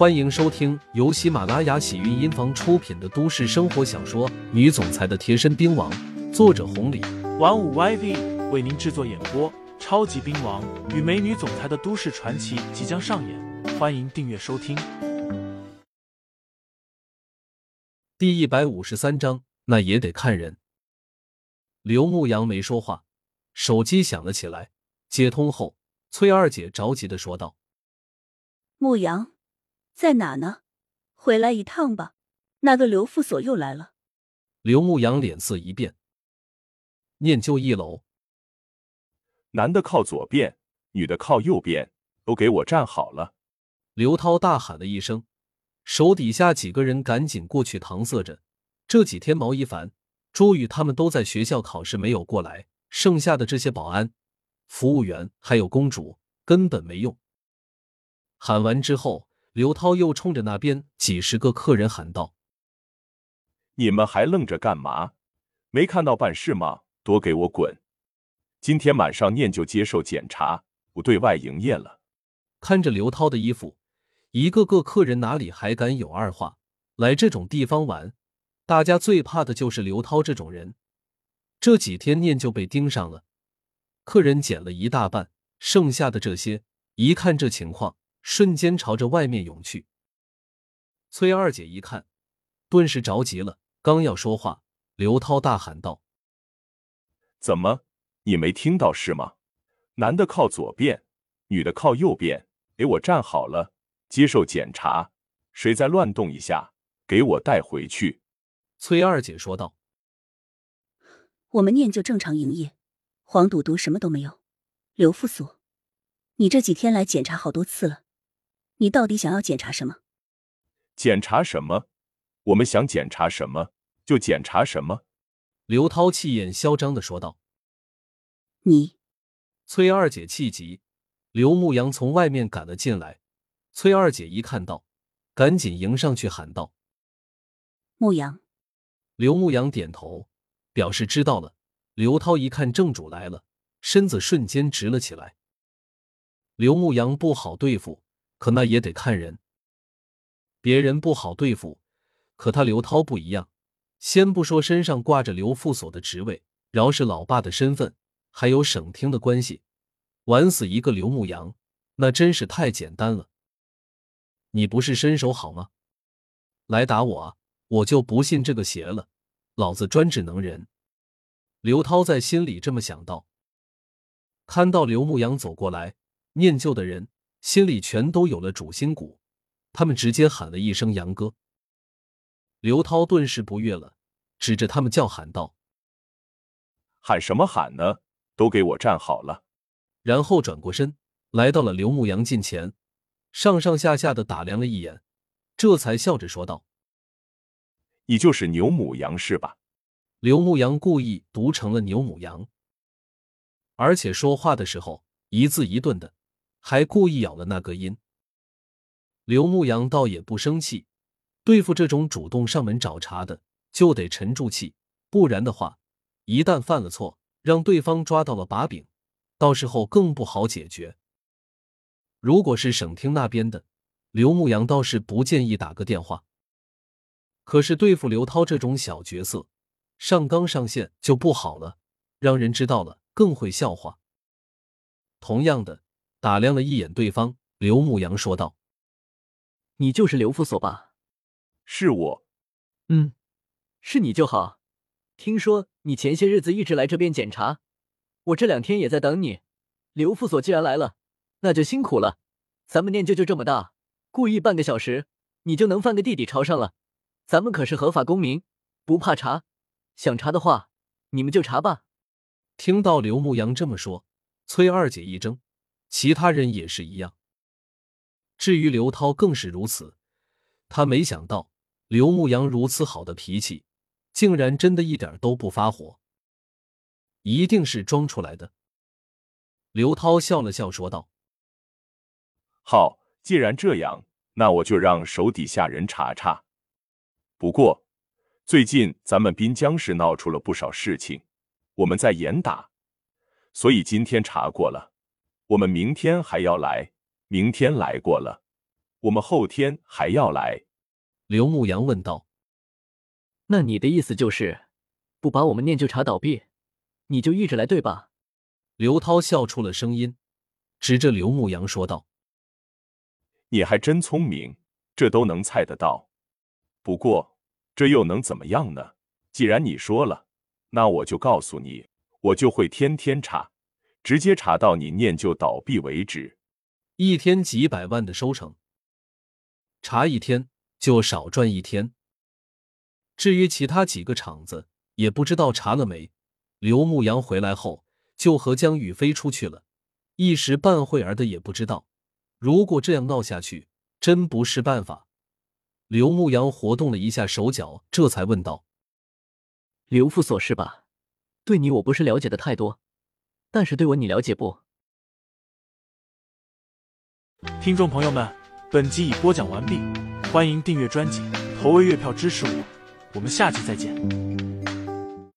欢迎收听由喜马拉雅喜韵音房出品的都市生活小说《女总裁的贴身兵王》，作者红礼，玩五 YV 为您制作演播。超级兵王与美女总裁的都市传奇即将上演，欢迎订阅收听。第一百五十三章，那也得看人。刘牧阳没说话，手机响了起来，接通后，崔二姐着急的说道：“牧阳。”在哪呢？回来一趟吧。那个刘副所又来了。刘牧阳脸色一变。念旧一楼，男的靠左边，女的靠右边，都给我站好了。刘涛大喊了一声，手底下几个人赶紧过去搪塞着。这几天毛一凡、朱宇他们都在学校考试，没有过来，剩下的这些保安、服务员还有公主根本没用。喊完之后。刘涛又冲着那边几十个客人喊道：“你们还愣着干嘛？没看到办事吗？都给我滚！今天晚上念就接受检查，不对外营业了。”看着刘涛的衣服，一个个客人哪里还敢有二话？来这种地方玩，大家最怕的就是刘涛这种人。这几天念就被盯上了，客人减了一大半，剩下的这些一看这情况。瞬间朝着外面涌去。崔二姐一看，顿时着急了，刚要说话，刘涛大喊道：“怎么，你没听到是吗？男的靠左边，女的靠右边，给我站好了，接受检查。谁再乱动一下，给我带回去。”崔二姐说道：“我们念就正常营业，黄赌毒什么都没有。刘副所，你这几天来检查好多次了。”你到底想要检查什么？检查什么？我们想检查什么就检查什么。刘涛气焰嚣张的说道。你，崔二姐气急，刘牧阳从外面赶了进来。崔二姐一看到，赶紧迎上去喊道：“牧阳。”刘牧阳点头，表示知道了。刘涛一看正主来了，身子瞬间直了起来。刘牧阳不好对付。可那也得看人，别人不好对付，可他刘涛不一样。先不说身上挂着刘副所的职位，饶是老爸的身份，还有省厅的关系，玩死一个刘牧阳，那真是太简单了。你不是身手好吗？来打我啊！我就不信这个邪了，老子专治能人。刘涛在心里这么想到。看到刘牧阳走过来，念旧的人。心里全都有了主心骨，他们直接喊了一声“杨哥”。刘涛顿时不悦了，指着他们叫喊道：“喊什么喊呢？都给我站好了！”然后转过身，来到了刘牧阳近前，上上下下的打量了一眼，这才笑着说道：“你就是牛母羊是吧？”刘牧阳故意读成了牛母羊，而且说话的时候一字一顿的。还故意咬了那个音。刘牧阳倒也不生气，对付这种主动上门找茬的，就得沉住气，不然的话，一旦犯了错，让对方抓到了把柄，到时候更不好解决。如果是省厅那边的，刘牧阳倒是不建议打个电话。可是对付刘涛这种小角色，上纲上线就不好了，让人知道了更会笑话。同样的。打量了一眼对方，刘牧阳说道：“你就是刘副所吧？”“是我。”“嗯，是你就好。听说你前些日子一直来这边检查，我这两天也在等你。刘副所既然来了，那就辛苦了。咱们念旧就这么大，故意半个小时，你就能翻个地底朝上了。咱们可是合法公民，不怕查。想查的话，你们就查吧。”听到刘牧阳这么说，崔二姐一怔。其他人也是一样。至于刘涛更是如此，他没想到刘牧阳如此好的脾气，竟然真的一点都不发火，一定是装出来的。刘涛笑了笑说道：“好，既然这样，那我就让手底下人查查。不过最近咱们滨江市闹出了不少事情，我们在严打，所以今天查过了。”我们明天还要来，明天来过了，我们后天还要来。刘牧阳问道。那你的意思就是，不把我们念旧茶倒闭，你就一直来对吧？刘涛笑出了声音，指着刘牧阳说道：“你还真聪明，这都能猜得到。不过这又能怎么样呢？既然你说了，那我就告诉你，我就会天天查，直接查到你念旧倒闭为止。一天几百万的收成，查一天就少赚一天。至于其他几个厂子，也不知道查了没。刘牧阳回来后，就和江宇飞出去了，一时半会儿的也不知道。如果这样闹下去，真不是办法。刘牧阳活动了一下手脚，这才问道：“刘副所是吧？对你我不是了解的太多，但是对我你了解不？”听众朋友们，本集已播讲完毕，欢迎订阅专辑，投喂月票支持我，我们下集再见。